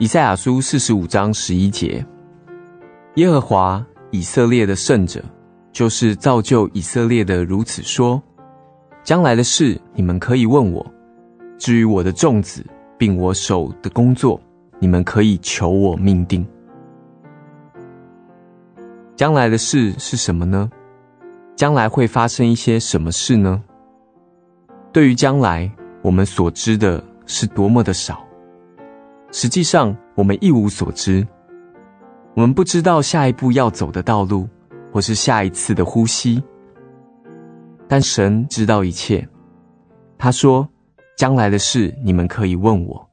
以赛亚书四十五章十一节：耶和华以色列的圣者，就是造就以色列的，如此说：将来的事你们可以问我；至于我的众子，并我手的工作，你们可以求我命定。将来的事是什么呢？将来会发生一些什么事呢？对于将来，我们所知的是多么的少。实际上，我们一无所知。我们不知道下一步要走的道路，或是下一次的呼吸。但神知道一切。他说：“将来的事，你们可以问我。”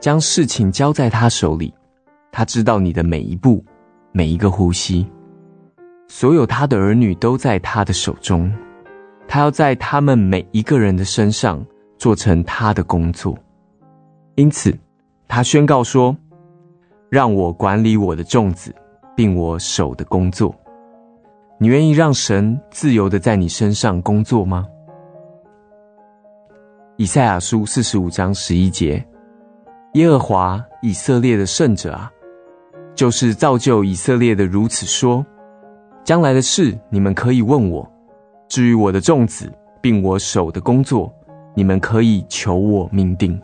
将事情交在他手里，他知道你的每一步，每一个呼吸。所有他的儿女都在他的手中，他要在他们每一个人的身上做成他的工作。因此，他宣告说：“让我管理我的众子，并我手的工作。”你愿意让神自由地在你身上工作吗？以赛亚书四十五章十一节：耶和华以色列的圣者啊，就是造就以色列的，如此说。将来的事，你们可以问我；至于我的众子，并我手的工作，你们可以求我命定。